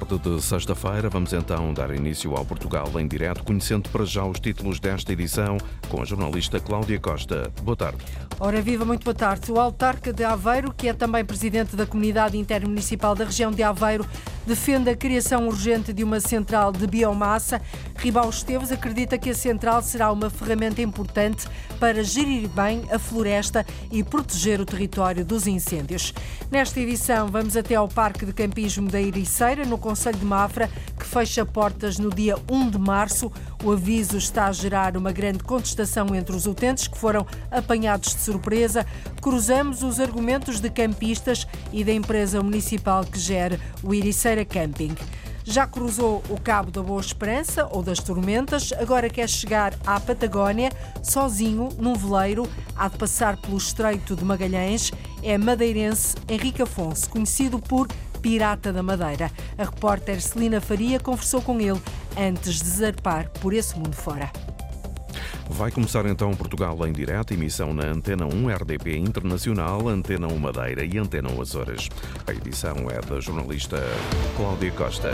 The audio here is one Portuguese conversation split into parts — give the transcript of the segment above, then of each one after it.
tarde de sexta-feira. Vamos então dar início ao Portugal em direto, conhecendo para já os títulos desta edição com a jornalista Cláudia Costa. Boa tarde. Ora viva, muito boa tarde. O autarca de Aveiro, que é também presidente da Comunidade Intermunicipal da região de Aveiro, defende a criação urgente de uma central de biomassa. Ribal Esteves acredita que a central será uma ferramenta importante para gerir bem a floresta e proteger o território dos incêndios. Nesta edição, vamos até ao Parque de Campismo da Ericeira, no Conselho de Mafra, que fecha portas no dia 1 de março. O aviso está a gerar uma grande contestação entre os utentes que foram apanhados de surpresa. Cruzamos os argumentos de campistas e da empresa municipal que gera o Ericeira Camping. Já cruzou o Cabo da Boa Esperança ou das Tormentas, agora quer chegar à Patagónia sozinho num veleiro. Há de passar pelo Estreito de Magalhães. É madeirense Henrique Afonso, conhecido por Pirata da Madeira. A repórter Celina Faria conversou com ele antes de zarpar por esse mundo fora. Vai começar então Portugal em direto, emissão na Antena 1 RDP Internacional, Antena 1 Madeira e Antena 1 Açores. A edição é da jornalista Cláudia Costa.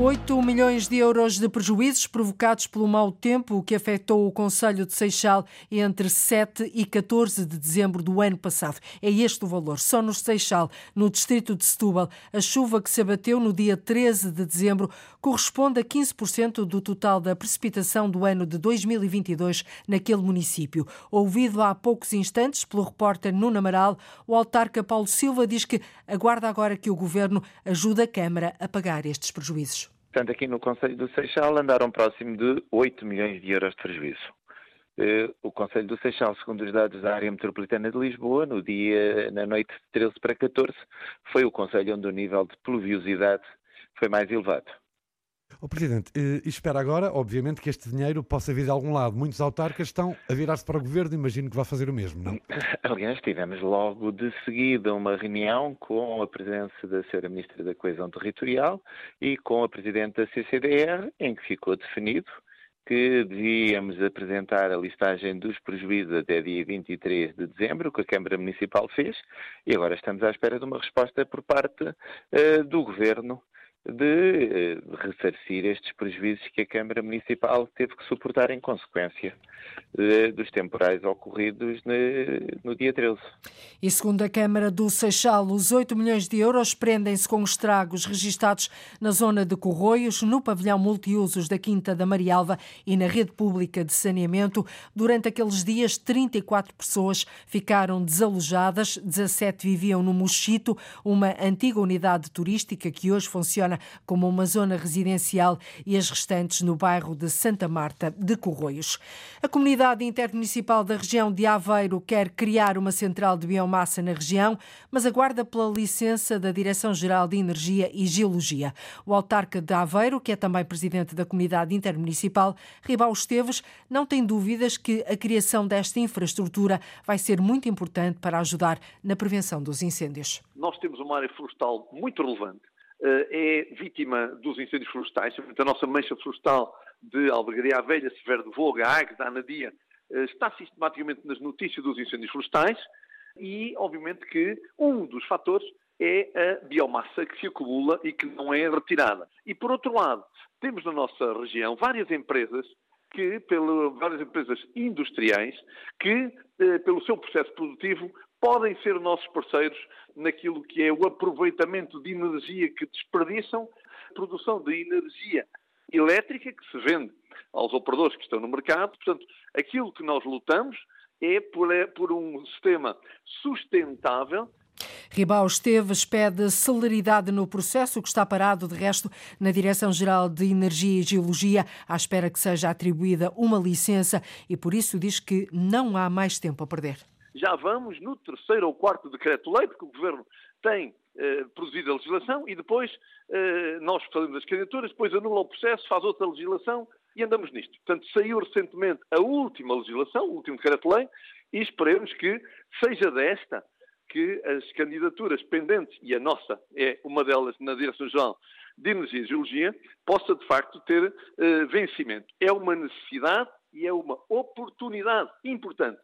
8 milhões de euros de prejuízos provocados pelo mau tempo que afetou o Conselho de Seixal entre 7 e 14 de dezembro do ano passado. É este o valor. Só no Seixal, no distrito de Setúbal, a chuva que se abateu no dia 13 de dezembro corresponde a 15% do total da precipitação do ano de 2022 naquele município. Ouvido há poucos instantes pelo repórter Nuno Amaral, o autarca Paulo Silva diz que aguarda agora que o governo ajude a Câmara a pagar estes prejuízos. Portanto, aqui no Conselho do Seixal andaram próximo de 8 milhões de euros de prejuízo. Eh, o Conselho do Seixal, segundo os dados da área metropolitana de Lisboa, no dia, na noite de 13 para 14, foi o Conselho onde o nível de pluviosidade foi mais elevado. Oh, Presidente, e espera agora, obviamente, que este dinheiro possa vir de algum lado. Muitos autarcas estão a virar-se para o Governo, imagino que vai fazer o mesmo, não? Aliás, tivemos logo de seguida uma reunião com a presença da Sra. Ministra da Coesão Territorial e com a Presidente da CCDR, em que ficou definido que devíamos apresentar a listagem dos prejuízos até dia 23 de dezembro, que a Câmara Municipal fez, e agora estamos à espera de uma resposta por parte uh, do Governo de, de ressarcir estes prejuízos que a Câmara Municipal teve que suportar em consequência dos temporais ocorridos no, dia 13. E segundo a Câmara do Seixal, os 8 milhões de euros prendem-se com estragos registados na zona de Corroios, no pavilhão multiusos da Quinta da Marialva e na rede pública de saneamento. Durante aqueles dias, 34 pessoas ficaram desalojadas, 17 viviam no Mochito, uma antiga unidade turística que hoje funciona como uma zona residencial e as restantes no bairro de Santa Marta de Corroios. A comunidade intermunicipal da região de Aveiro quer criar uma central de biomassa na região, mas aguarda pela licença da Direção-Geral de Energia e Geologia. O autarca de Aveiro, que é também presidente da comunidade intermunicipal, Ribal Esteves, não tem dúvidas que a criação desta infraestrutura vai ser muito importante para ajudar na prevenção dos incêndios. Nós temos uma área florestal muito relevante eh, é vítima dos incêndios florestais, a nossa mancha florestal de Albergaria Velha, Severo de Voga, Águeda, Anadia, eh, está sistematicamente nas notícias dos incêndios florestais e, obviamente, que um dos fatores é a biomassa que se acumula e que não é retirada. E, por outro lado, temos na nossa região várias empresas que, pelo, várias empresas industriais, que, eh, pelo seu processo produtivo, podem ser nossos parceiros naquilo que é o aproveitamento de energia que desperdiçam, produção de energia elétrica que se vende aos operadores que estão no mercado. Portanto, aquilo que nós lutamos é por, é por um sistema sustentável Ribau Esteves pede celeridade no processo que está parado, de resto, na Direção-Geral de Energia e Geologia, à espera que seja atribuída uma licença e por isso diz que não há mais tempo a perder já vamos no terceiro ou quarto decreto-lei, porque o Governo tem eh, produzido a legislação e depois eh, nós fazemos as candidaturas, depois anula o processo, faz outra legislação e andamos nisto. Portanto, saiu recentemente a última legislação, o último decreto-lei, e esperemos que seja desta que as candidaturas pendentes, e a nossa é uma delas na Direção-Geral de Energia e Geologia, possa de facto ter eh, vencimento. É uma necessidade e é uma oportunidade importante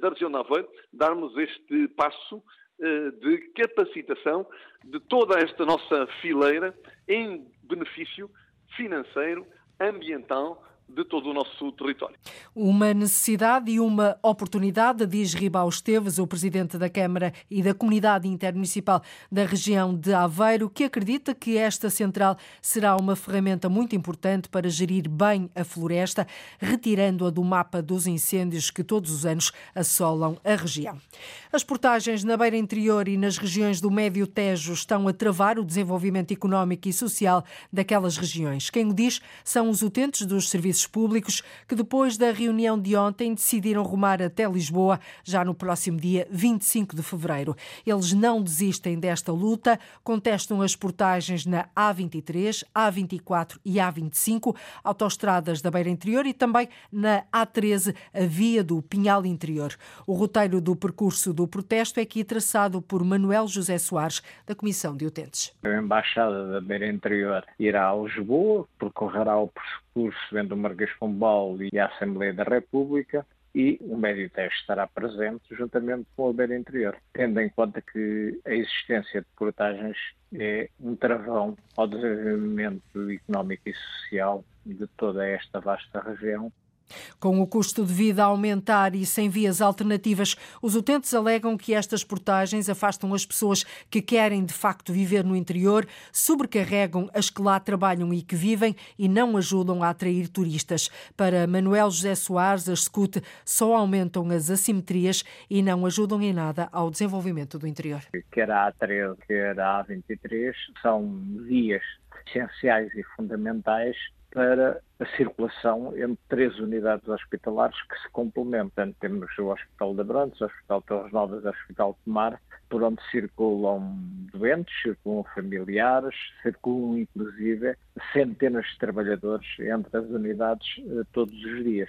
da região de Aveiro darmos este passo de capacitação de toda esta nossa fileira em benefício financeiro, ambiental, de todo o nosso território. Uma necessidade e uma oportunidade, diz Ribau Esteves, o presidente da Câmara e da Comunidade Intermunicipal da região de Aveiro, que acredita que esta central será uma ferramenta muito importante para gerir bem a floresta, retirando-a do mapa dos incêndios que todos os anos assolam a região. As portagens na beira interior e nas regiões do Médio Tejo estão a travar o desenvolvimento económico e social daquelas regiões. Quem o diz são os utentes dos serviços serviços públicos, que depois da reunião de ontem decidiram rumar até Lisboa já no próximo dia 25 de fevereiro. Eles não desistem desta luta, contestam as portagens na A23, A24 e A25, autoestradas da Beira Interior e também na A13, a via do Pinhal Interior. O roteiro do percurso do protesto é aqui traçado por Manuel José Soares, da Comissão de Utentes. A Embaixada da Beira Interior irá a Lisboa, percorrerá o percurso entre o Marquês Pombal e a Assembleia da República e o médio teste estará presente juntamente com o Beira Interior, tendo em conta que a existência de portagens é um travão ao desenvolvimento económico e social de toda esta vasta região com o custo de vida a aumentar e sem vias alternativas, os utentes alegam que estas portagens afastam as pessoas que querem de facto viver no interior, sobrecarregam as que lá trabalham e que vivem e não ajudam a atrair turistas. Para Manuel José Soares, as SCUT só aumentam as assimetrias e não ajudam em nada ao desenvolvimento do interior. Quer a A13, quer a A23 são vias essenciais e fundamentais para a circulação entre três unidades hospitalares que se complementam. Temos o Hospital de Abrantes, o Hospital de Torres Novas e o Hospital de Mar, por onde circulam doentes, circulam familiares, circulam inclusive centenas de trabalhadores entre as unidades eh, todos os dias.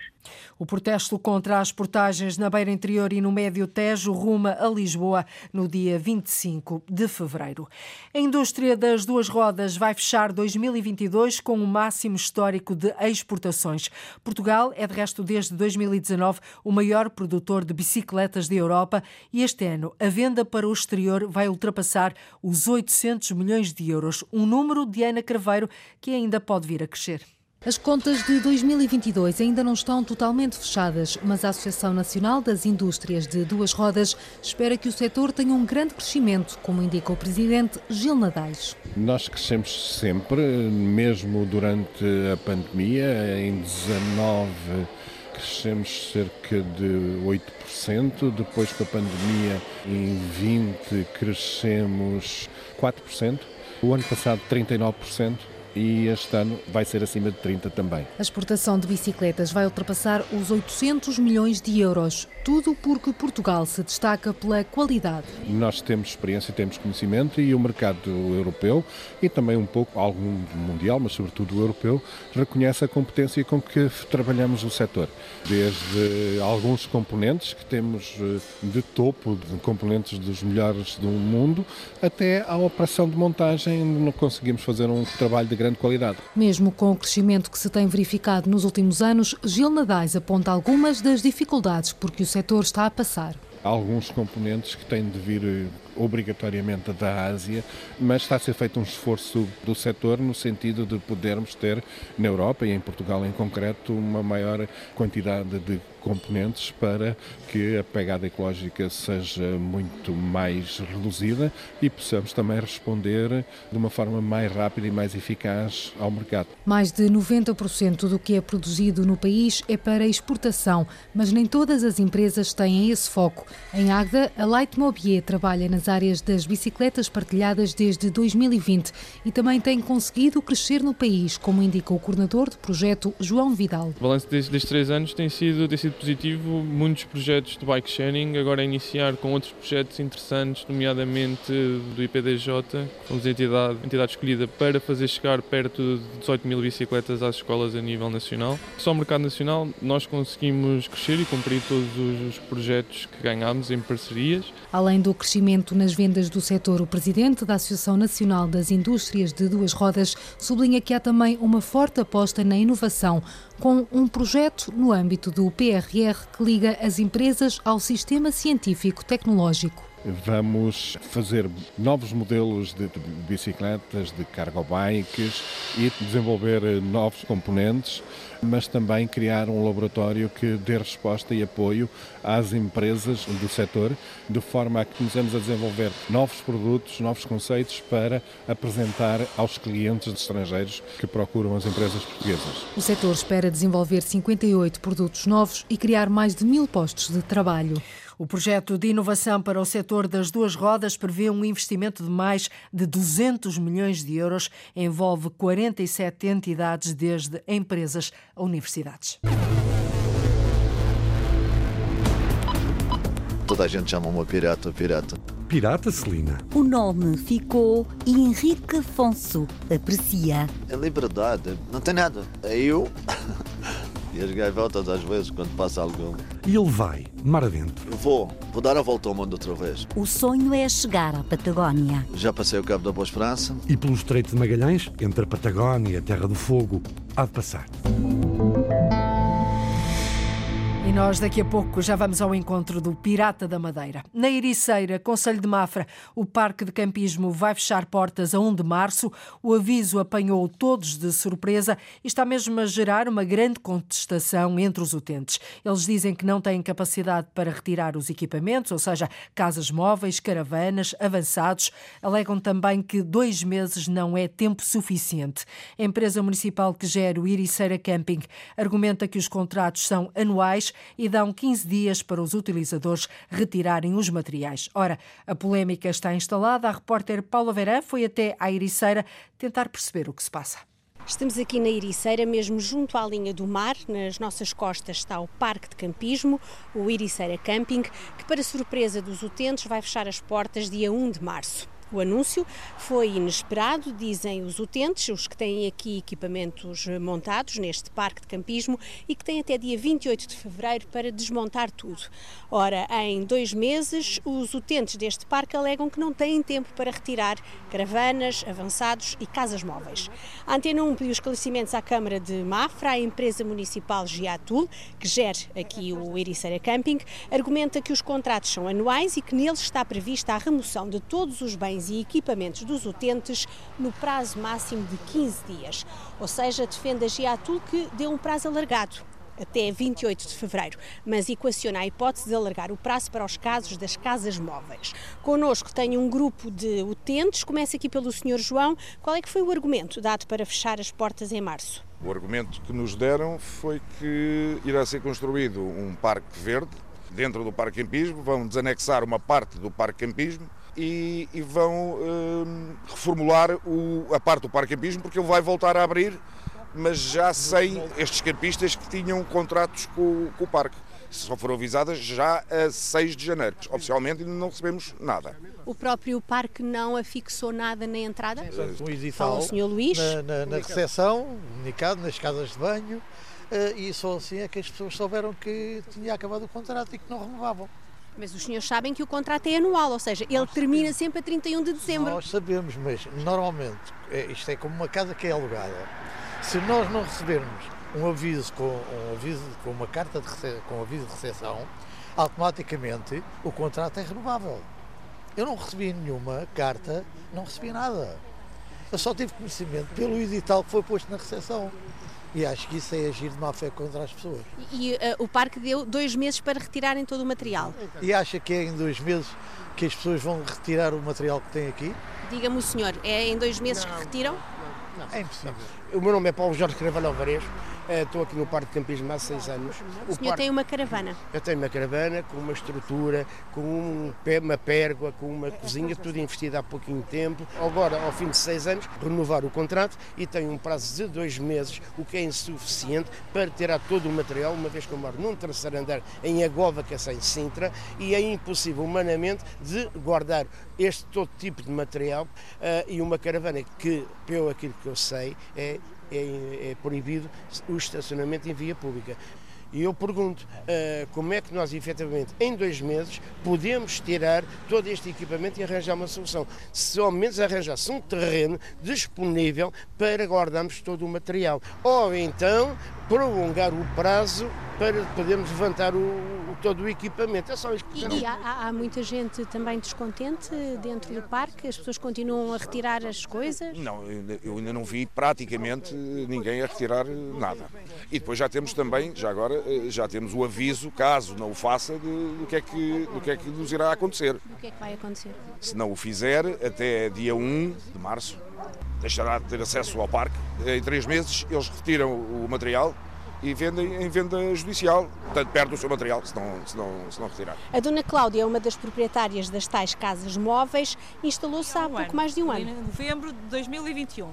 O protesto contra as portagens na Beira Interior e no Médio Tejo ruma a Lisboa no dia 25 de fevereiro. A indústria das duas rodas vai fechar 2022 com o máximo histórico de exportações. Portugal é, de resto, desde 2019, o maior produtor de bicicletas da Europa e este ano a venda para o exterior vai ultrapassar os 800 milhões de euros, um número de Ana Craveiro que ainda pode vir a crescer. As contas de 2022 ainda não estão totalmente fechadas, mas a Associação Nacional das Indústrias de Duas Rodas espera que o setor tenha um grande crescimento, como indica o presidente Gil Nadais. Nós crescemos sempre, mesmo durante a pandemia, em 19 crescemos cerca de 8%, depois com a pandemia em 20 crescemos 4%, o ano passado 39% e este ano vai ser acima de 30 também. A exportação de bicicletas vai ultrapassar os 800 milhões de euros, tudo porque Portugal se destaca pela qualidade. Nós temos experiência, temos conhecimento e o mercado europeu e também um pouco algum mundial, mas sobretudo o europeu, reconhece a competência com que trabalhamos o setor. Desde alguns componentes que temos eh, de topo, de componentes dos melhores do mundo, até à operação de montagem, não conseguimos fazer um trabalho de grande qualidade. Mesmo com o crescimento que se tem verificado nos últimos anos, Gil Nadais aponta algumas das dificuldades por que o setor está a passar. Há alguns componentes que têm de vir eh, obrigatoriamente da Ásia, mas está a ser feito um esforço do setor no sentido de podermos ter na Europa e em Portugal em concreto uma maior quantidade de componentes para que a pegada ecológica seja muito mais reduzida e possamos também responder de uma forma mais rápida e mais eficaz ao mercado. Mais de 90% do que é produzido no país é para exportação, mas nem todas as empresas têm esse foco. Em Agda, a Leitmobier trabalha nas áreas das bicicletas partilhadas desde 2020 e também tem conseguido crescer no país, como indica o coordenador do projeto João Vidal. O balanço destes três anos tem sido, tem sido positivo, muitos projetos de bike sharing, agora a iniciar com outros projetos interessantes, nomeadamente do IPDJ, que fomos a entidade, a entidade escolhida para fazer chegar perto de 18 mil bicicletas às escolas a nível nacional. Só o mercado nacional nós conseguimos crescer e cumprir todos os projetos que ganhámos em parcerias. Além do crescimento nas vendas do setor, o presidente da Associação Nacional das Indústrias de Duas Rodas sublinha que há também uma forte aposta na inovação, com um projeto no âmbito do PRR que liga as empresas ao sistema científico-tecnológico. vamos fazer novos modelos de bicicletas, de cargo bikes e desenvolver novos componentes mas também criar um laboratório que dê resposta e apoio às empresas do setor, de forma a que comecemos a desenvolver novos produtos, novos conceitos para apresentar aos clientes estrangeiros que procuram as empresas portuguesas. O setor espera desenvolver 58 produtos novos e criar mais de mil postos de trabalho. O projeto de inovação para o setor das duas rodas prevê um investimento de mais de 200 milhões de euros, envolve 47 entidades, desde empresas a universidades. Toda a gente chama-me pirata, pirata. Pirata, Celina? O nome ficou Henrique Afonso. Aprecia. É liberdade, não tem nada. É eu e as gaivotas às vezes quando passa algum. E ele vai, mar adentro. Vou, vou dar a volta ao mundo outra vez. O sonho é chegar à Patagónia. Já passei o Cabo da Boa Esperança. E pelo Estreito de Magalhães, entre a Patagónia e a Terra do Fogo, há de passar. Nós daqui a pouco já vamos ao encontro do Pirata da Madeira. Na Ericeira, Conselho de Mafra, o Parque de Campismo vai fechar portas a 1 de março. O aviso apanhou todos de surpresa e está mesmo a gerar uma grande contestação entre os utentes. Eles dizem que não têm capacidade para retirar os equipamentos, ou seja, casas móveis, caravanas, avançados. Alegam também que dois meses não é tempo suficiente. A empresa municipal que gera o Ericeira Camping argumenta que os contratos são anuais e dão 15 dias para os utilizadores retirarem os materiais. Ora, a polémica está instalada. A repórter Paula Verã foi até à Ericeira tentar perceber o que se passa. Estamos aqui na Ericeira, mesmo junto à linha do mar. Nas nossas costas está o Parque de Campismo, o Ericeira Camping, que, para surpresa dos utentes, vai fechar as portas dia 1 de março. O anúncio foi inesperado, dizem os utentes, os que têm aqui equipamentos montados neste parque de campismo e que têm até dia 28 de fevereiro para desmontar tudo. Ora, em dois meses, os utentes deste parque alegam que não têm tempo para retirar caravanas, avançados e casas móveis. A Antena 1 pediu esclarecimentos à Câmara de Mafra, a empresa municipal Giatul, que gera aqui o Ericeira Camping, argumenta que os contratos são anuais e que neles está prevista a remoção de todos os bens e equipamentos dos utentes no prazo máximo de 15 dias. Ou seja, defende a Giatul que deu um prazo alargado até 28 de fevereiro, mas equaciona a hipótese de alargar o prazo para os casos das casas móveis. Connosco tem um grupo de utentes, começa aqui pelo Sr. João. Qual é que foi o argumento dado para fechar as portas em março? O argumento que nos deram foi que irá ser construído um parque verde dentro do Parque Campismo, vão desanexar uma parte do Parque Campismo e, e vão hum, reformular o, a parte do Parque Campismo porque ele vai voltar a abrir, mas já sem estes campistas que tinham contratos com, com o parque só foram avisadas já a 6 de janeiro. Oficialmente ainda não recebemos nada. O próprio parque não afixou nada na entrada? Um edital o Sr. Luís. Na, na, na recepção, comunicado nas casas de banho, eh, e só assim é que as pessoas souberam que tinha acabado o contrato e que não renovavam. Mas os senhores sabem que o contrato é anual, ou seja, ele termina sabemos. sempre a 31 de dezembro. Nós sabemos, mas normalmente é, isto é como uma casa que é alugada. Se nós não recebermos um aviso com, um aviso, com uma carta de rece, com um aviso de recepção, automaticamente o contrato é renovável. Eu não recebi nenhuma carta, não recebi nada. Eu só tive conhecimento pelo edital que foi posto na recepção. E acho que isso é agir de má fé contra as pessoas. E, e uh, o parque deu dois meses para retirarem todo o material? E acha que é em dois meses que as pessoas vão retirar o material que tem aqui? Diga-me o senhor, é em dois meses não, que retiram? Não, não, é impossível. O meu nome é Paulo Jorge Carvalho Alvarez eh, estou aqui no Parque de Campismo há seis anos. O, o senhor parque... tem uma caravana? Eu tenho uma caravana com uma estrutura, com um, uma pérgola, com uma cozinha, tudo investido há pouquinho tempo. Agora, ao fim de seis anos, renovar o contrato e tenho um prazo de dois meses, o que é insuficiente para tirar todo o material, uma vez que eu moro num terceiro andar em Agova, que é em Sintra, e é impossível humanamente de guardar este todo tipo de material uh, e uma caravana que, pelo aquilo que eu sei, é é, é proibido o estacionamento em via pública. E eu pergunto uh, como é que nós, efetivamente, em dois meses, podemos tirar todo este equipamento e arranjar uma solução. Se ao menos arranjasse um terreno disponível para guardarmos todo o material. Ou então prolongar o prazo para podermos levantar o, todo o equipamento. É só isto que E, e há, há muita gente também descontente dentro do parque? As pessoas continuam a retirar as coisas? Não, eu ainda- eu ainda não vi praticamente ninguém a retirar nada. E depois já temos também, já agora, eh, já temos o aviso, caso não o faça, de- do que é que, do que, é que nos irá acontecer. O que é que vai acontecer? Se não o fizer, até dia 1 de março, deixará de ter acesso ao parque. Em três meses, eles retiram o material e vendem em venda judicial. Portanto, perde o seu material se não, se não, se não retirar. A dona Cláudia é uma das proprietárias das tais casas móveis, instalou-se há pouco mais de um Em ano. novembro de 2021.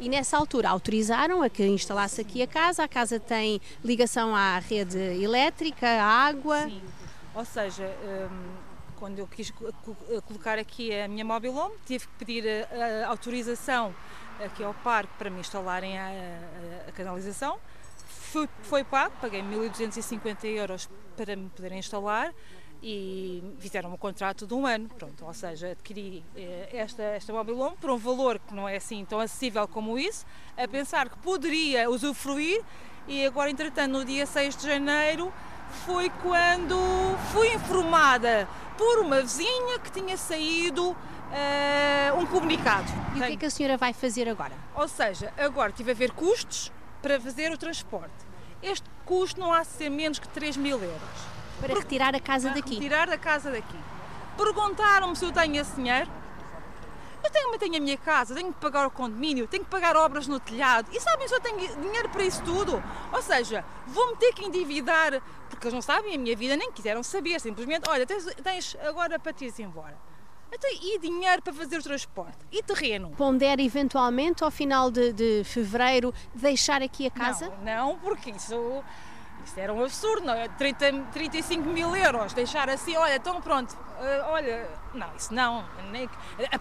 E nessa altura autorizaram a que instalasse aqui a casa. A casa tem ligação à rede elétrica, à água. Sim. Ou seja, hum, quando eu quis co- co- colocar aqui a minha mobile home, tive que pedir autorização aqui ao parque para me instalarem a, a- a canalização. Fui- foi pago, paguei 1.250 euros para me poderem instalar e fizeram um contrato de um ano. Pronto, ou seja, adquiri eh, esta, esta mobile home por um valor que não é assim tão acessível como isso, a pensar que poderia usufruir e agora, entretanto, no dia 6 de janeiro, foi quando fui informada por uma vizinha que tinha saído eh, um comunicado. E o que é que a senhora vai fazer agora? Ou seja, agora tive a ver custos para fazer o transporte. Este custo não há de ser menos que 3 mil euros. Para retirar a casa Para daqui? Retirar a casa daqui. Perguntaram-me se eu tenho esse dinheiro. Eu tenho, tenho a minha casa, tenho que pagar o condomínio, tenho que pagar obras no telhado. E sabem se eu tenho dinheiro para isso tudo? Ou seja, vou-me ter que endividar, porque eles não sabem a minha vida, nem quiseram saber. Simplesmente, olha, tens, tens agora para te ires embora. Então, e dinheiro para fazer o transporte? E terreno? Pondera eventualmente ao final de, de fevereiro deixar aqui a casa? Não, não, porque isso, isso era um absurdo, não é? 30, 35 mil euros, deixar assim, olha, então pronto, eh, olha, não, isso não, nem, eh,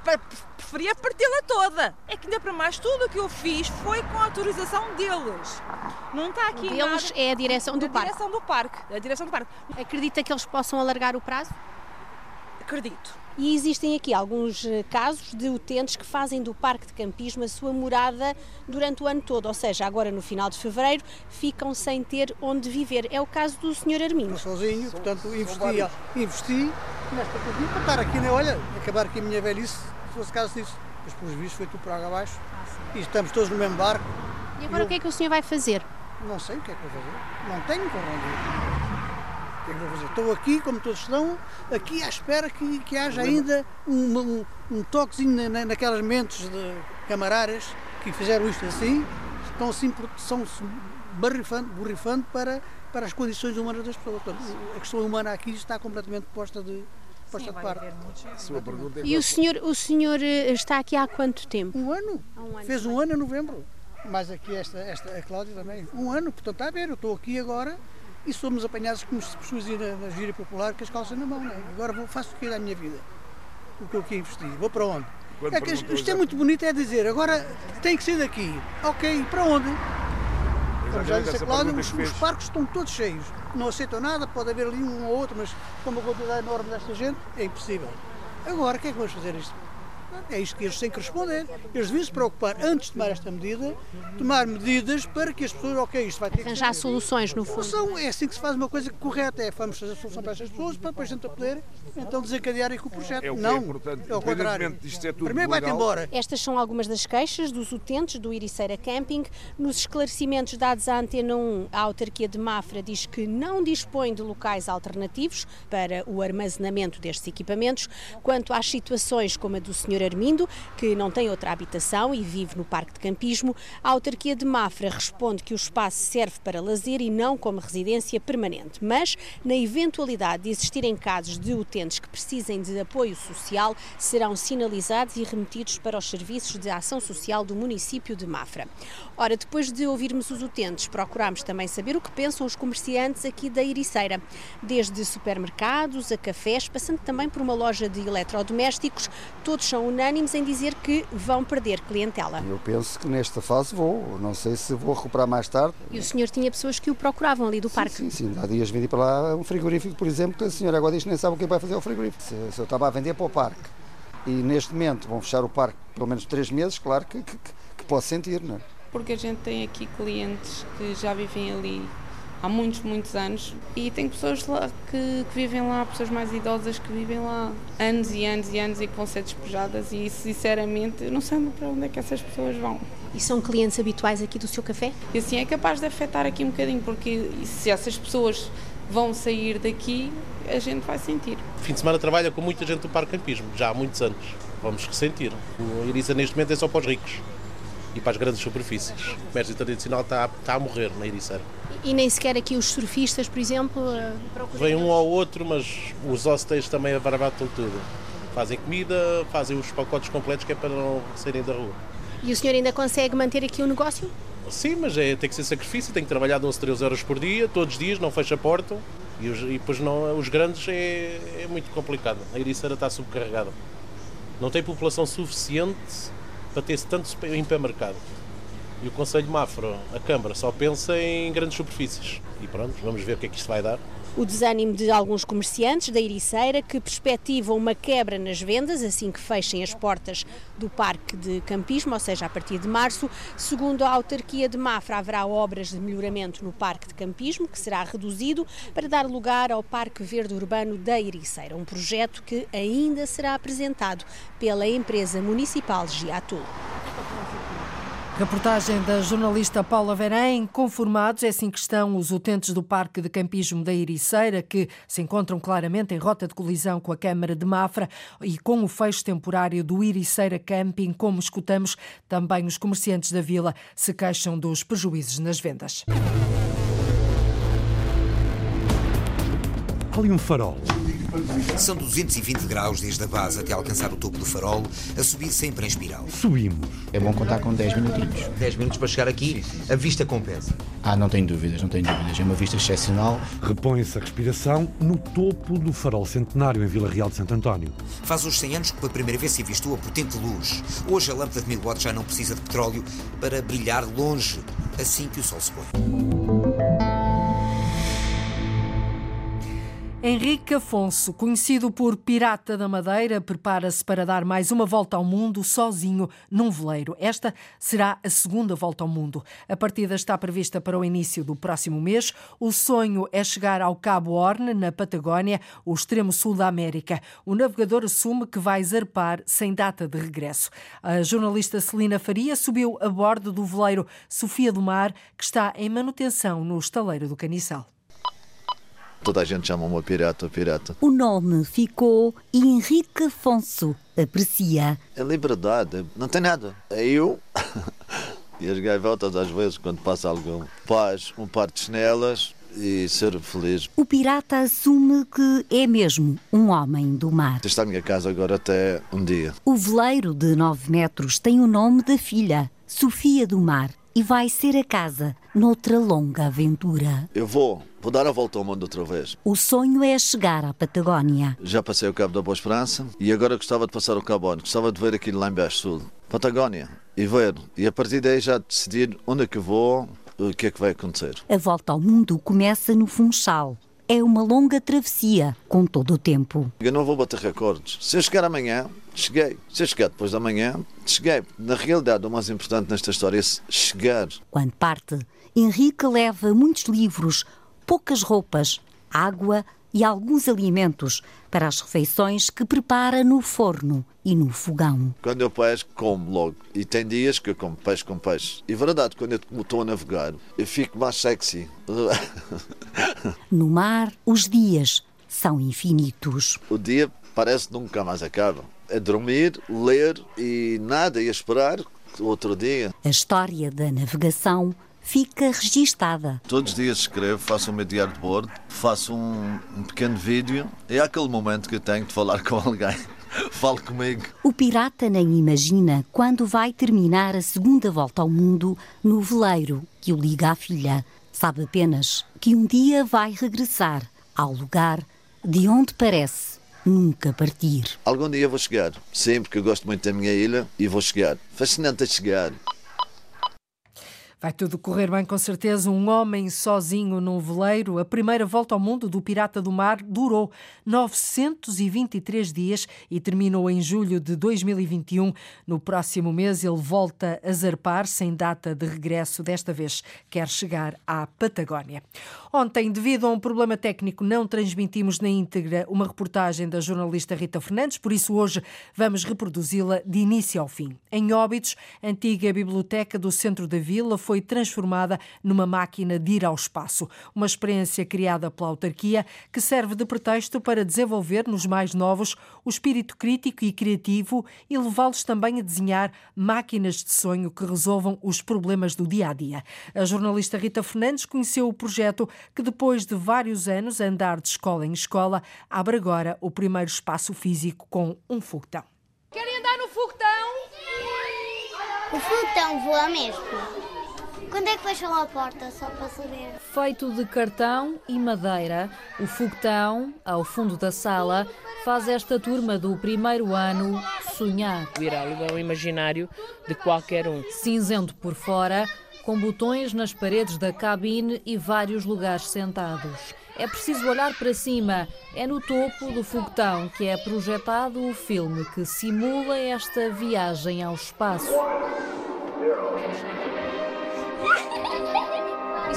preferia parti-la toda. É que ainda para mais tudo o que eu fiz foi com a autorização deles. Não está aqui Deles nada- é a direção do a parque. direção do parque, a direção do parque. Acredita que eles possam alargar o prazo? Acredito. E existem aqui alguns eh, casos de utentes que fazem do parque de campismo a sua morada durante o ano todo, ou seja, agora no final de fevereiro ficam sem ter onde viver. É o caso do Sr. Armindo. sozinho, portanto investi, investi nesta coisa para estar aqui, né? olha, acabar aqui a minha velhice, se fosse caso disso. Mas pelos vistos foi tudo por água abaixo e estamos todos no mesmo barco. E agora o que é que o senhor vai fazer? Não sei o que é que vou fazer, não tenho para onde ir. O que é que vou fazer? Estou aqui, como todos estão, aqui à espera que, que haja ainda um, um, um toquezinho na- na- naquelas mentes de camaradas que fizeram isto assim, estão assim, porque são barrifando, borrifando para, para as condições humanas das pessoas. Portanto, a questão humana aqui está completamente posta de, posta de parte. A sua pergunta é E o senhor, o senhor eh, está aqui há quanto tempo? Um ano. Um ano Fez um ano em novembro. Mas aqui esta, esta, a Cláudia também. Um ano, portanto, está a ver, eu estou aqui agora e somos apanhados como se pessoas na, na gíria popular com as calças na mão. Né? Agora vou, faço o que da minha vida? O que eu aqui investi? Vou para onde? É que isto é muito bonito, é dizer, agora tem que ser daqui. Ok, para onde? Como já disse a essa Cláudia, pergunta os, os parques estão todos cheios. Não aceitam nada, pode haver ali um ou outro, mas com uma quantidade enorme desta gente, é impossível. Agora, o que é que vamos fazer isto? É isto que eles têm que responder. Eles deviam se preocupar, antes de tomar esta medida, tomar medidas para que as pessoas, ok, isto vai ter que Arranjar ser- soluções, no fundo. Solução, é assim que se faz uma coisa correta, é vamos fazer a solução para estas pessoas, para depois a gente poder então desencadearem com o projeto. É o que não, é importante, é ao contrário. disto ser tudo Primeiro vai-te embora. Estas são algumas das queixas dos utentes do Iriceira Camping. Nos esclarecimentos dados à Antena 1, a autarquia de Mafra diz que não dispõe de locais alternativos para o armazenamento destes equipamentos. Quanto às situações como a do Sr. Armindo, que não tem outra habitação e vive no parque de campismo, a autarquia de Mafra responde que o espaço serve para lazer e não como residência permanente. Mas, na eventualidade de existirem casos de utentes que precisem de apoio social, serão sinalizados e remetidos para os serviços de ação social do município de Mafra. Ora, depois de ouvirmos os utentes, procurámos também saber o que pensam os comerciantes aqui da Ericeira, desde supermercados a cafés, passando também por uma loja de eletrodomésticos, todos são unânimes em dizer que vão perder clientela. Eu penso que nesta fase vou, não sei se vou recuperar mais tarde. E o senhor tinha pessoas que o procuravam ali do parque? Sim, sim, há dias vendi para lá um frigorífico, por exemplo, que a senhora agora diz que nem sabe o que vai fazer ao frigorífico. Se, se eu estava a vender para o parque e neste momento vão fechar o parque pelo menos três meses, claro que, que, que posso sentir, não é? Porque a gente tem aqui clientes que já vivem ali há muitos, muitos anos e tem pessoas lá que, que, vivem lá, pessoas mais idosas que vivem lá anos e anos e anos e que vão ser despejadas e sinceramente eu não sei para onde é que essas pessoas vão. E são clientes habituais aqui do seu café? E assim é capaz de afetar aqui um bocadinho, porque se essas pessoas vão sair daqui, a gente vai sentir. Fim de semana trabalha com muita gente do Parque Campismo, já há muitos anos. Vamos ressentir. O Irisa neste momento é só para os ricos e para as grandes superfícies. O comércio tradicional está, está a morrer na Ericeira. E nem sequer aqui os surfistas, por exemplo? Vem um ao outro, mas os hostels também abarbatam tudo. Fazem comida, fazem os pacotes completos que é para não saírem da rua. E o senhor ainda consegue manter aqui o negócio? Sim, mas é, tem que ser sacrifício, tem que trabalhar 12, 13 euros por dia, todos os dias, não fecha a porta. E, os, e depois não, os grandes é, é muito complicado. A Ericeira está subcarregada. Não tem população suficiente ter tanto hipermercado. E o Conselho Mafra, a Câmara, só pensa em grandes superfícies. E pronto, vamos ver o que é que isto vai dar o desânimo de alguns comerciantes da Ericeira que perspectivam uma quebra nas vendas assim que fechem as portas do parque de campismo, ou seja, a partir de março. Segundo a autarquia de Mafra, haverá obras de melhoramento no parque de campismo, que será reduzido para dar lugar ao Parque Verde Urbano da Ericeira, um projeto que ainda será apresentado pela empresa municipal Giatul. Reportagem da jornalista Paula Verém. Conformados, é assim que estão os utentes do Parque de Campismo da Ericeira, que se encontram claramente em rota de colisão com a Câmara de Mafra e com o fecho temporário do Ericeira Camping. Como escutamos, também os comerciantes da vila se queixam dos prejuízos nas vendas. Ali um farol. São 220 graus desde a base até alcançar o topo do farol, a subir sempre em espiral. Subimos. É bom contar com 10 minutinhos. 10 minutos para chegar aqui, a vista compensa. Ah, não tenho dúvidas, não tenho dúvidas. É uma vista excepcional. Repõe-se a respiração no topo do farol centenário em Vila Real de Santo António. Faz os 100 anos que pela primeira vez se avistou a potente luz. Hoje a lâmpada de mil watts já não precisa de petróleo para brilhar longe assim que o sol se põe. Henrique Afonso, conhecido por Pirata da Madeira, prepara-se para dar mais uma volta ao mundo sozinho num veleiro. Esta será a segunda volta ao mundo. A partida está prevista para o início do próximo mês. O sonho é chegar ao Cabo Horn, na Patagónia, o extremo sul da América. O navegador assume que vai zarpar sem data de regresso. A jornalista Celina Faria subiu a bordo do veleiro Sofia do Mar, que está em manutenção no estaleiro do Caniçal. Toda a gente chama-me pirata, pirata. O nome ficou Henrique Afonso aprecia. É liberdade, não tem nada. É eu e as gaivotas às vezes quando passa algum paz, um par de chinelas e ser feliz. O pirata assume que é mesmo um homem do mar. Está a minha casa agora até um dia. O veleiro de 9 metros tem o nome da filha, Sofia do Mar, e vai ser a casa noutra longa aventura. Eu vou, vou dar a volta ao mundo outra vez. O sonho é chegar à Patagónia. Já passei o Cabo da Boa Esperança e agora gostava de passar o Cabo Ono. Gostava de ver aquilo lá embaixo sul. Patagónia. E ver. E a partir daí já decidir onde é que vou, o que é que vai acontecer. A volta ao mundo começa no Funchal. É uma longa travessia, com todo o tempo. Eu não vou bater recordes. Se eu chegar amanhã, cheguei. Se eu chegar depois da manhã, cheguei. Na realidade, o mais importante nesta história é chegar. Quando parte, Henrique leva muitos livros, poucas roupas, água e alguns alimentos para as refeições que prepara no forno e no fogão. Quando eu pesco, como logo. E tem dias que eu como peixe com peixe. E verdade, quando eu estou a navegar, eu fico mais sexy. no mar, os dias são infinitos. O dia parece nunca mais acaba. É dormir, ler e nada, e esperar outro dia. A história da navegação fica registada. Todos os dias escrevo, faço o meu diário de bordo, faço um, um pequeno vídeo. É aquele momento que eu tenho de falar com alguém. Fale comigo. O pirata nem imagina quando vai terminar a segunda volta ao mundo no veleiro que o liga à filha. Sabe apenas que um dia vai regressar ao lugar de onde parece nunca partir. Algum dia vou chegar. Sempre que eu gosto muito da minha ilha e vou chegar. Fascinante a chegar. Vai tudo correr bem, com certeza. Um homem sozinho num veleiro. A primeira volta ao mundo do Pirata do Mar durou 923 dias e terminou em julho de 2021. No próximo mês, ele volta a zarpar, sem data de regresso. Desta vez, quer chegar à Patagónia. Ontem, devido a um problema técnico, não transmitimos na íntegra uma reportagem da jornalista Rita Fernandes, por isso hoje vamos reproduzi-la de início ao fim. Em Óbidos, antiga biblioteca do centro da vila foi transformada numa máquina de ir ao espaço. Uma experiência criada pela autarquia que serve de pretexto para desenvolver nos mais novos o espírito crítico e criativo e levá-los também a desenhar máquinas de sonho que resolvam os problemas do dia a dia. A jornalista Rita Fernandes conheceu o projeto que, depois de vários anos a andar de escola em escola, abre agora o primeiro espaço físico com um foguetão. Querem andar no foguetão? O foguetão voa mesmo. Quando é que fecham a porta, só para saber? Feito de cartão e madeira, o foguetão, ao fundo da sala, faz esta turma do primeiro ano sonhar. Ir ao imaginário de qualquer um. Cinzento por fora, com botões nas paredes da cabine e vários lugares sentados. É preciso olhar para cima. É no topo do foguetão que é projetado o filme que simula esta viagem ao espaço.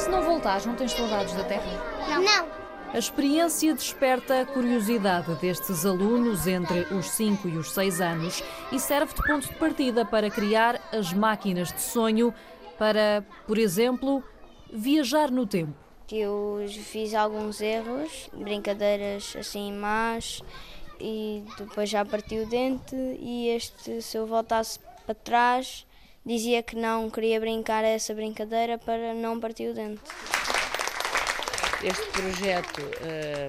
Se não voltares, não tens saudades da Terra? Não. Não. A experiência desperta a curiosidade destes alunos entre os 5 e os 6 anos e serve de ponto de partida para criar as máquinas de sonho para, por exemplo, viajar no tempo. Eu fiz alguns erros, brincadeiras assim más e depois já parti o dente e este, se eu voltasse para trás, dizia que não queria brincar essa brincadeira para não partir o dente. Este projeto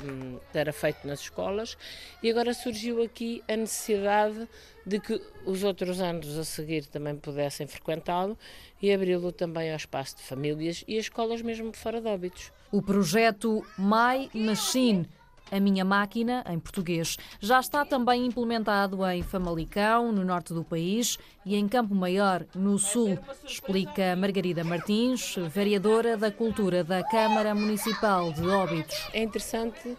um, era feito nas escolas e agora surgiu aqui a necessidade de que os outros anos a seguir também pudessem frequentá-lo e abri-lo também ao espaço de famílias e as escolas mesmo fora de óbitos. O projeto My Machine a Minha Máquina, em português, já está também implementado em Famalicão, no norte do país, e em Campo Maior, no sul, explica Margarida Martins, vereadora da Cultura da Câmara Municipal de Óbidos. É interessante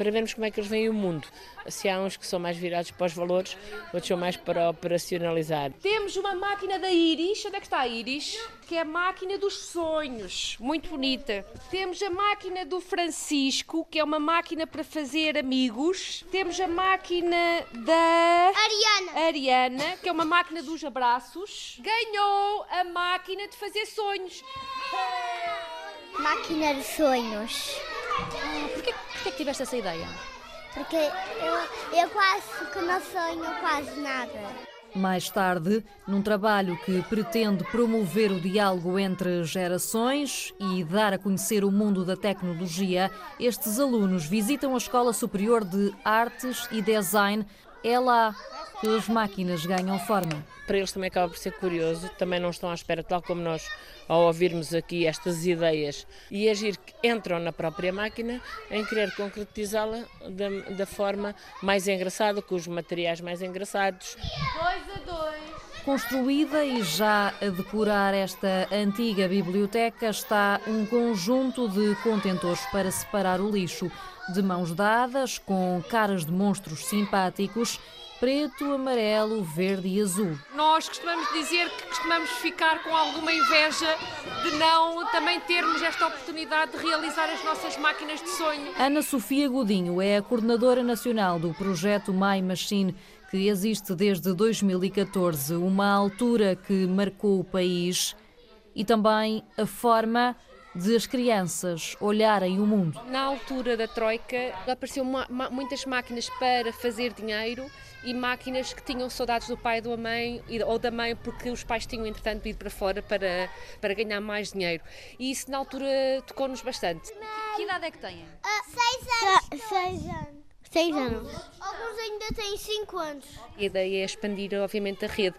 para vermos como é que eles veem o mundo. Se há uns que são mais virados para os valores, outros são mais para operacionalizar. Temos uma máquina da Iris, onde é que está a Iris? Que é a máquina dos sonhos, muito bonita. Temos a máquina do Francisco, que é uma máquina para fazer amigos. Temos a máquina da Ariana, Ariana que é uma máquina dos abraços. Ganhou a máquina de fazer sonhos. Máquina de sonhos. Ah, porquê, porquê que tiveste essa ideia? Porque eu, eu quase que não sonho quase nada. Mais tarde, num trabalho que pretende promover o diálogo entre gerações e dar a conhecer o mundo da tecnologia, estes alunos visitam a Escola Superior de Artes e Design. É lá que as máquinas ganham forma. Para eles também acaba por ser curioso, também não estão à espera, tal como nós, ao ouvirmos aqui estas ideias e agir que entram na própria máquina, em querer concretizá-la da, da forma mais engraçada, com os materiais mais engraçados. Dois a dois. Construída e já a decorar esta antiga biblioteca está um conjunto de contentores para separar o lixo, de mãos dadas, com caras de monstros simpáticos preto, amarelo, verde e azul. Nós costumamos dizer que costumamos ficar com alguma inveja de não também termos esta oportunidade de realizar as nossas máquinas de sonho. Ana Sofia Godinho é a coordenadora nacional do projeto My Machine, que existe desde 2014, uma altura que marcou o país e também a forma de as crianças olharem o mundo. Na altura da Troika, apareceu muitas máquinas para fazer dinheiro e máquinas que tinham saudades do pai ou da mãe, ou da mãe porque os pais tinham entretanto ido para fora para, para ganhar mais dinheiro. E isso na altura tocou-nos bastante. Que idade é que têm? Uh, seis anos. seis anos. Seis anos. Alguns ainda têm cinco anos. A ideia é expandir, obviamente, a rede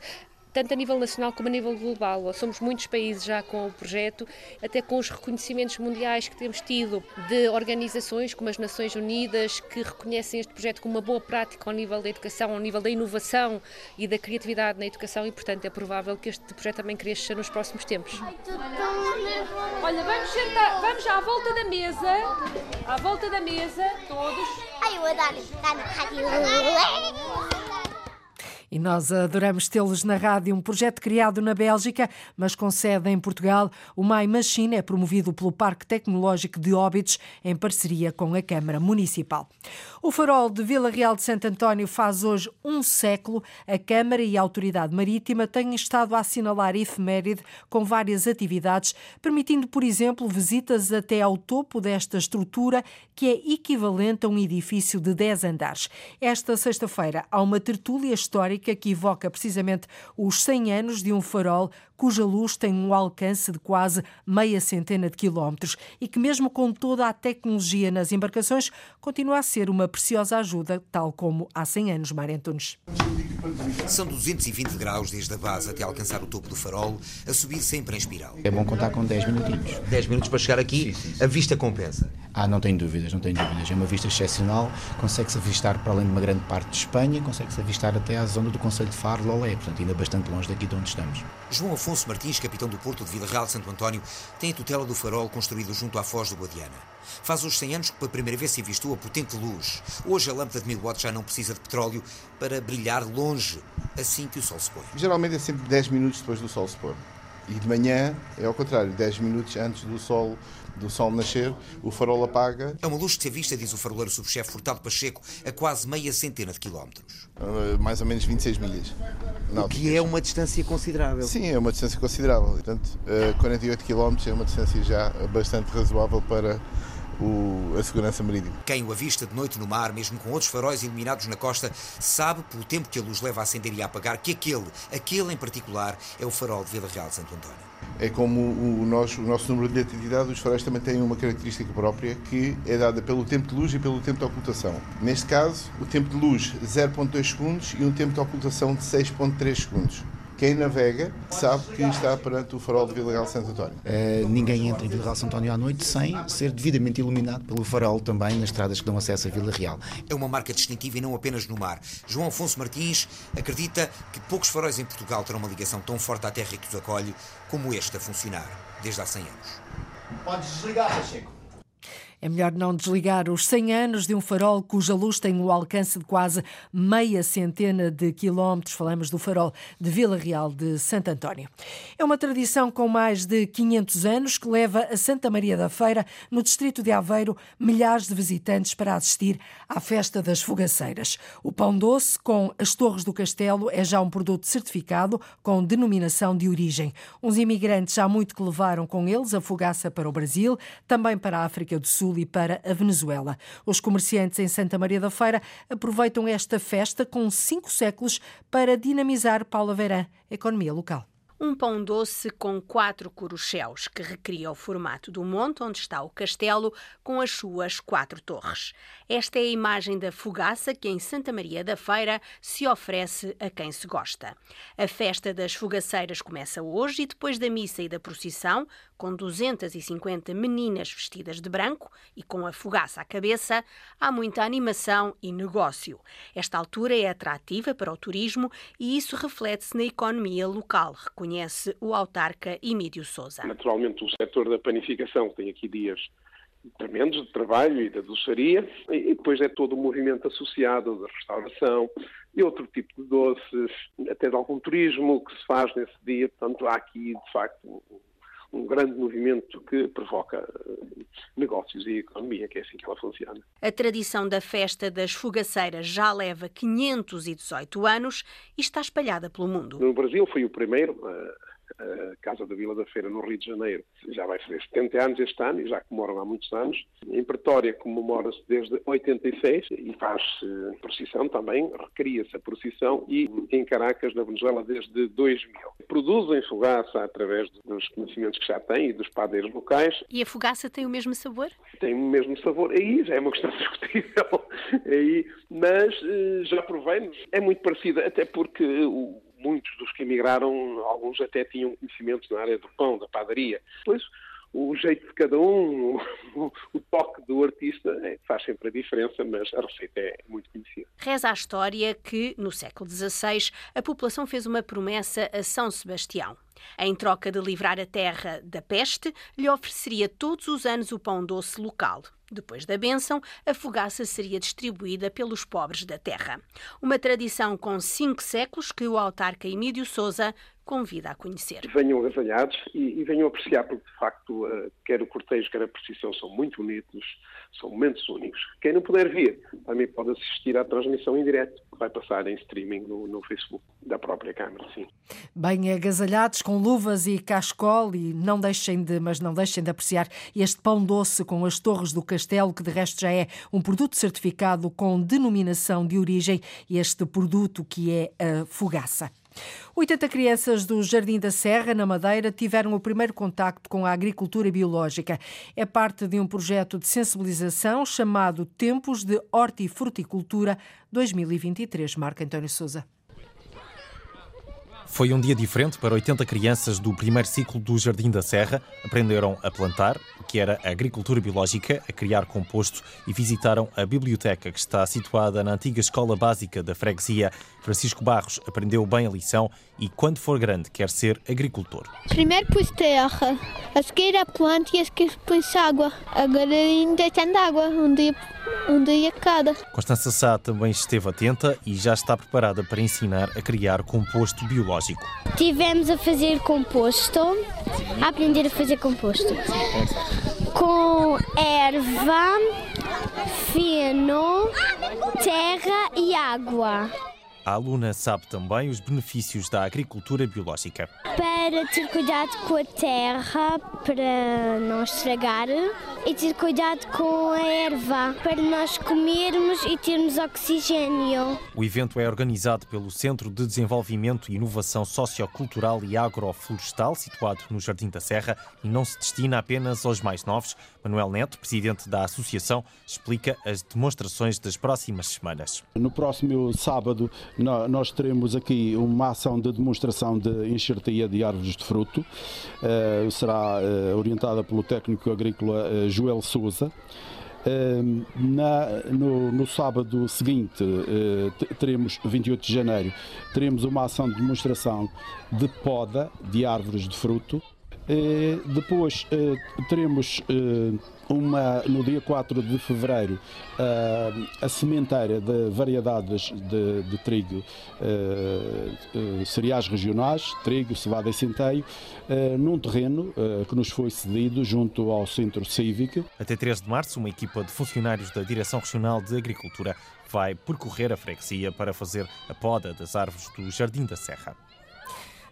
tanto a nível nacional como a nível global. Somos muitos países já com o projeto, até com os reconhecimentos mundiais que temos tido de organizações como as Nações Unidas, que reconhecem este projeto como uma boa prática ao nível da educação, ao nível da inovação e da criatividade na educação e, portanto, é provável que este projeto também cresça nos próximos tempos. Olha, vamos sentar, vamos à volta da mesa, à volta da mesa, todos. Ai, eu adoro estar na rádio. E nós adoramos tê-los na rádio, um projeto criado na Bélgica, mas com sede em Portugal. O My Machine é promovido pelo Parque Tecnológico de Óbidos, em parceria com a Câmara Municipal. O farol de Vila Real de Santo António faz hoje um século. A Câmara e a Autoridade Marítima têm estado a assinalar efeméride com várias atividades, permitindo, por exemplo, visitas até ao topo desta estrutura, que é equivalente a um edifício de 10 andares. Esta sexta-feira há uma tertúlia histórica que evoca precisamente os 100 anos de um farol cuja luz tem um alcance de quase meia centena de quilómetros e que, mesmo com toda a tecnologia nas embarcações, continua a ser uma preciosa ajuda, tal como há 100 anos, Mário Antunes. São 220 graus desde a base até alcançar o topo do farol, a subir sempre em espiral. É bom contar com 10 minutinhos. 10 minutos para chegar aqui, sim, sim, sim. a vista compensa. Ah, não tenho dúvidas, não tenho dúvidas. É uma vista excepcional, consegue-se avistar para além de uma grande parte de Espanha, consegue-se avistar até à zona do Conselho de Faro, Lolé, portanto ainda bastante longe daqui de onde estamos. João Afonso Martins, capitão do Porto de Vila Real de Santo António, tem a tutela do farol construído junto à foz do Guadiana. Faz os 100 anos que pela primeira vez se investiu a potente luz. Hoje a lâmpada de 1000 watts já não precisa de petróleo para brilhar longe, assim que o sol se põe. Geralmente é sempre 10 minutos depois do sol se pôr. E de manhã é ao contrário, 10 minutos antes do sol do sol nascer, o farol apaga. É uma luz de ser vista, diz o faroleiro subchefe Furtado Pacheco, a quase meia centena de quilómetros. Uh, mais ou menos 26 milhas. O que é uma distância considerável. Sim, é uma distância considerável. Portanto, uh, 48 quilómetros é uma distância já bastante razoável para o, a segurança marítima. Quem o avista de noite no mar, mesmo com outros faróis iluminados na costa, sabe, pelo tempo que a luz leva a acender e a apagar, que aquele, aquele em particular, é o farol de Vila Real de Santo António. É como o, nosso, o nosso número de atividade, os faróis também têm uma característica própria que é dada pelo tempo de luz e pelo tempo de ocultação. Neste caso, o tempo de luz 0.2 segundos e um tempo de ocultação de 6.3 segundos. Quem navega sabe que está perante o farol de Vila Real Santo António. Uh, ninguém entra em Vila Real Santo António à noite sem ser devidamente iluminado pelo farol também nas estradas que dão acesso a Vila Real. É uma marca distintiva e não apenas no mar. João Afonso Martins acredita que poucos faróis em Portugal terão uma ligação tão forte à terra que os acolhe como este a funcionar desde há 100 anos. Podes desligar, Pacheco. É melhor não desligar os 100 anos de um farol cuja luz tem um alcance de quase meia centena de quilómetros. Falamos do farol de Vila Real de Santo António. É uma tradição com mais de 500 anos que leva a Santa Maria da Feira, no distrito de Aveiro, milhares de visitantes para assistir à festa das fogaceiras. O pão doce com as torres do castelo é já um produto certificado com denominação de origem. Uns imigrantes já muito que levaram com eles a fogaça para o Brasil, também para a África do Sul e para a Venezuela. Os comerciantes em Santa Maria da Feira aproveitam esta festa com cinco séculos para dinamizar Paula Verã, economia local um pão doce com quatro corucheus, que recria o formato do monte onde está o castelo, com as suas quatro torres. Esta é a imagem da fogaça que em Santa Maria da Feira se oferece a quem se gosta. A festa das fogaceiras começa hoje e depois da missa e da procissão, com 250 meninas vestidas de branco e com a fogaça à cabeça, há muita animação e negócio. Esta altura é atrativa para o turismo e isso reflete-se na economia local, reconhece o autarca Emílio Souza. Naturalmente, o setor da panificação tem aqui dias tremendos de trabalho e da doçaria, e depois é todo o movimento associado da restauração e outro tipo de doces, até de algum turismo que se faz nesse dia. Portanto, há aqui, de facto, um grande movimento que provoca eh, negócios e economia, que é assim que ela funciona. A tradição da festa das fogaceiras já leva 518 anos e está espalhada pelo mundo. No Brasil foi o primeiro. A Casa da Vila da Feira, no Rio de Janeiro, já vai fazer 70 anos este ano e já comemoram há muitos anos. Em Pretória comemora-se desde 86 e faz-se procissão também, recria-se a procissão e em Caracas, na Venezuela, desde 2000. Produzem fogaça através dos conhecimentos que já têm e dos padeiros locais. E a fogaça tem o mesmo sabor? Tem o mesmo sabor. Aí já é uma questão discutível. Aí, mas eh, já provemos. É muito parecida, até porque o muitos dos que emigraram, alguns até tinham conhecimentos na área do pão, da padaria. Pois, o jeito de cada um, o, o toque do artista é, faz sempre a diferença, mas a receita é muito conhecida. Reza a história que, no século XVI, a população fez uma promessa a São Sebastião. Em troca de livrar a terra da peste, lhe ofereceria todos os anos o pão doce local. Depois da bênção, a fogaça seria distribuída pelos pobres da terra. Uma tradição com cinco séculos que o autarca Emílio Souza convida a conhecer. Venham agasalhados e, e venham apreciar, porque de facto, uh, quer o cortejo, quer a procissão são muito bonitos, são momentos únicos. Quem não puder vir, também pode assistir à transmissão em direto, que vai passar em streaming no, no Facebook da própria Câmara, sim. Bem agasalhados, com luvas e cascol, e não deixem de, mas não deixem de apreciar este pão doce com as torres do castelo, que de resto já é um produto certificado com denominação de origem, este produto que é a fogaça. 80 crianças do Jardim da Serra, na Madeira, tiveram o primeiro contacto com a agricultura biológica. É parte de um projeto de sensibilização chamado Tempos de Hortifruticultura 2023. Marco António Souza. Foi um dia diferente para 80 crianças do primeiro ciclo do Jardim da Serra. Aprenderam a plantar, o que era a agricultura biológica, a criar composto e visitaram a biblioteca que está situada na antiga escola básica da freguesia. Francisco Barros aprendeu bem a lição e, quando for grande, quer ser agricultor. Primeiro pus terra, a seguir a planta e a seguir pus água. Agora ainda tem água, um dia, um dia cada. Constança Sá também esteve atenta e já está preparada para ensinar a criar composto biológico. Tivemos a fazer composto, a aprender a fazer composto. Com erva, feno, terra e água. A aluna sabe também os benefícios da agricultura biológica. Para ter cuidado com a terra, para não estragar, e ter cuidado com a erva, para nós comermos e termos oxigênio. O evento é organizado pelo Centro de Desenvolvimento e Inovação Sociocultural e Agroflorestal, situado no Jardim da Serra, e não se destina apenas aos mais novos. Manuel Neto, presidente da associação, explica as demonstrações das próximas semanas. No próximo sábado, nós teremos aqui uma ação de demonstração de enxertia de árvores de fruto. Será orientada pelo técnico agrícola Joel Souza. Na, no, no, sábado seguinte, teremos, 28 de janeiro, teremos uma ação de demonstração de poda de árvores de fruto. Depois teremos uma, no dia 4 de fevereiro, a sementeira de variedades de, de trigo, cereais regionais, trigo, cevada e centeio, num terreno que nos foi cedido junto ao Centro Cívico. Até 3 de março, uma equipa de funcionários da Direção Regional de Agricultura vai percorrer a freguesia para fazer a poda das árvores do Jardim da Serra.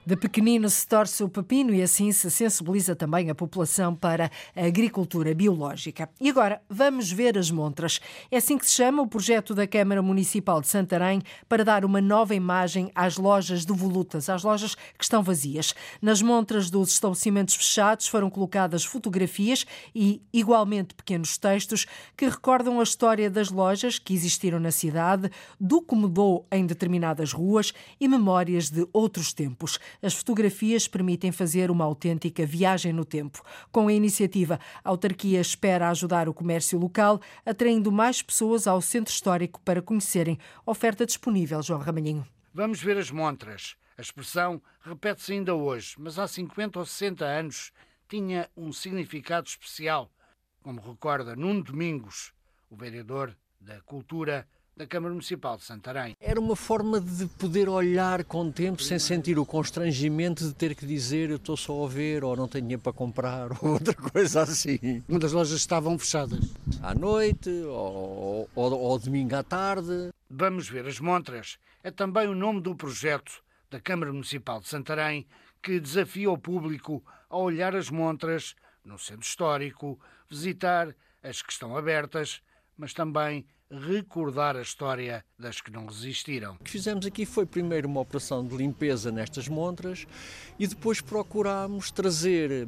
De pequenino se torce o pepino e assim se sensibiliza também a população para a agricultura biológica. E agora vamos ver as montras. É assim que se chama o projeto da Câmara Municipal de Santarém para dar uma nova imagem às lojas de volutas, às lojas que estão vazias. Nas montras dos estabelecimentos fechados foram colocadas fotografias e, igualmente, pequenos textos que recordam a história das lojas que existiram na cidade, do que mudou em determinadas ruas e memórias de outros tempos. As fotografias permitem fazer uma autêntica viagem no tempo. Com a iniciativa, a autarquia espera ajudar o comércio local, atraindo mais pessoas ao centro histórico para conhecerem oferta disponível. João Ramalhinho. Vamos ver as montras. A expressão repete-se ainda hoje, mas há 50 ou 60 anos tinha um significado especial, como recorda Nuno Domingos, o vereador da Cultura da Câmara Municipal de Santarém. Era uma forma de poder olhar com tempo sem sentir o constrangimento de ter que dizer eu estou só a ver ou não tenho dinheiro para comprar ou outra coisa assim. Muitas lojas estavam fechadas. À noite ou, ou, ou domingo à tarde. Vamos ver as montras. É também o nome do projeto da Câmara Municipal de Santarém que desafia o público a olhar as montras no centro histórico, visitar as que estão abertas, mas também recordar a história das que não resistiram. O que fizemos aqui foi primeiro uma operação de limpeza nestas montras e depois procurámos trazer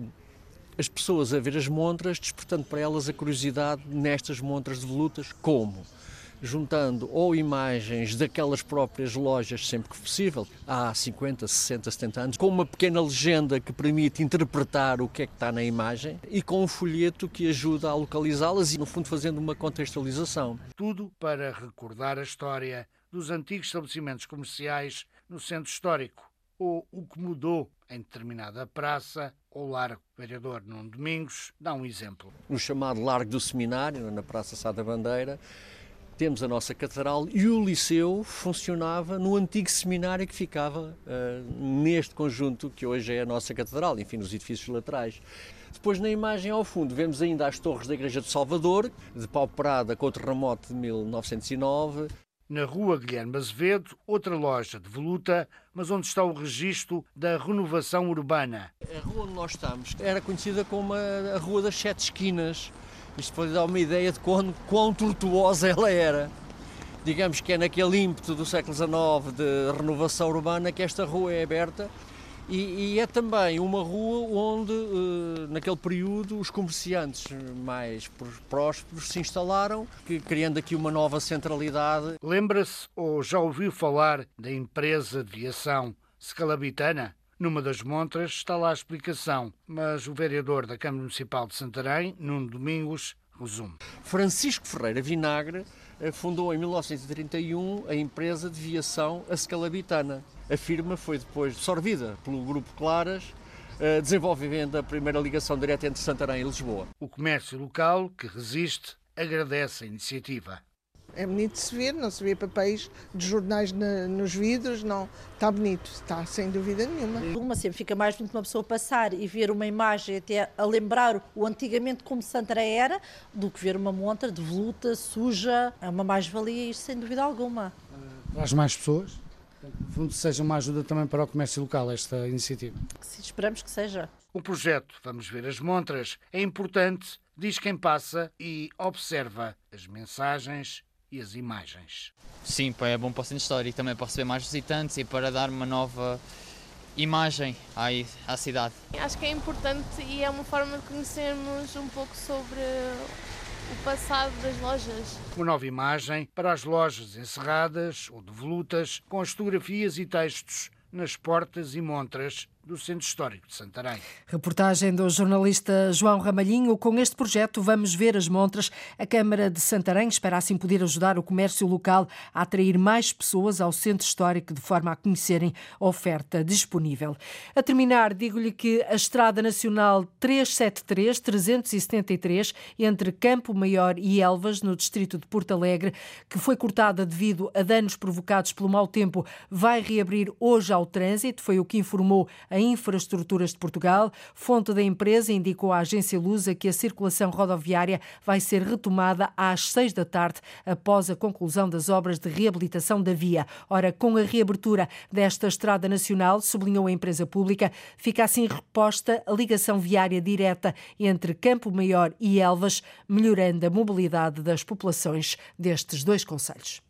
as pessoas a ver as montras, despertando para elas a curiosidade nestas montras de volutas. Como? Juntando ou imagens daquelas próprias lojas sempre que possível, há 50, 60, 70 anos, com uma pequena legenda que permite interpretar o que é que está na imagem e com um folheto que ajuda a localizá-las e, no fundo, fazendo uma contextualização. Tudo para recordar a história dos antigos estabelecimentos comerciais no centro histórico ou o que mudou em determinada praça ou largo. O vereador Nuno Domingos dá um exemplo. No chamado Largo do Seminário, na Praça Sá da Bandeira, temos a nossa catedral e o liceu funcionava no antigo seminário que ficava uh, neste conjunto que hoje é a nossa catedral, enfim, nos edifícios laterais. Depois, na imagem ao fundo, vemos ainda as torres da Igreja de Salvador, de pauperada com o terremoto de 1909. Na rua Guilherme Azevedo, outra loja de voluta, mas onde está o registro da renovação urbana. A rua onde nós estamos era conhecida como a Rua das Sete Esquinas. Isto pode dar uma ideia de quão, quão tortuosa ela era. Digamos que é naquele ímpeto do século XIX de renovação urbana que esta rua é aberta e, e, é também uma rua onde, uh, naquele período, os comerciantes mais prósperos se instalaram, criando aqui uma nova centralidade. Lembra-se ou já ouviu falar da empresa de viação Scalabitana? Numa das montras está lá a explicação, mas o vereador da Câmara Municipal de Santarém, Nuno Domingos, resume. Francisco Ferreira Vinagre eh, fundou em 1931 a empresa de viação Scalabitana a firma foi depois absorvida pelo Grupo Claras, eh, desenvolvendo a primeira ligação direta entre Santarém e Lisboa. O comércio local, que resiste, agradece a iniciativa. É bonito de se ver, não se vê papéis de jornais na, nos vidros, não. Está bonito, está sem dúvida nenhuma. Uma sempre fica mais bonito uma pessoa passar e ver uma imagem até a lembrar o antigamente como Santarém era, do que ver uma montra de voluta, suja. É uma mais-valia isto, sem dúvida alguma. Traz mais pessoas? no fundo, seja uma ajuda também para o comércio local, esta iniciativa. Sim, esperamos que seja. O projeto Vamos Ver as Montras é importante, diz quem passa e observa as mensagens e as imagens. Sim, é bom para o centro histórico também para receber mais visitantes e para dar uma nova imagem à, à cidade. Acho que é importante e é uma forma de conhecermos um pouco sobre o passado das lojas. Uma nova imagem para as lojas encerradas ou devolutas, com as fotografias e textos nas portas e montras do Centro Histórico de Santarém. Reportagem do jornalista João Ramalhinho. Com este projeto vamos ver as montras. A Câmara de Santarém espera assim poder ajudar o comércio local a atrair mais pessoas ao Centro Histórico de forma a conhecerem a oferta disponível. A terminar, digo-lhe que a Estrada Nacional 373-373 entre Campo Maior e Elvas, no distrito de Porto Alegre, que foi cortada devido a danos provocados pelo mau tempo, vai reabrir hoje ao trânsito. Foi o que informou a Infraestruturas de Portugal. Fonte da empresa indicou à agência Lusa que a circulação rodoviária vai ser retomada às seis da tarde, após a conclusão das obras de reabilitação da via. Ora, com a reabertura desta estrada nacional, sublinhou a empresa pública, fica assim reposta a ligação viária direta entre Campo Maior e Elvas, melhorando a mobilidade das populações destes dois conselhos.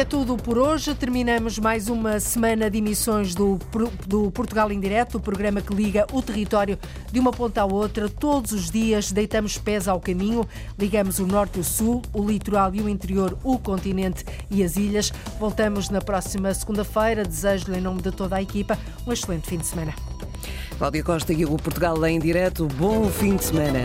É tudo por hoje. Terminamos mais uma semana de emissões do, do Portugal em Direto, o programa que liga o território de uma ponta à outra. Todos os dias deitamos pés ao caminho, ligamos o norte e o sul, o litoral e o interior, o continente e as ilhas. Voltamos na próxima segunda-feira. Desejo-lhe, em nome de toda a equipa, um excelente fim de semana. Cláudia Costa e o Portugal em Direto. Bom fim de semana.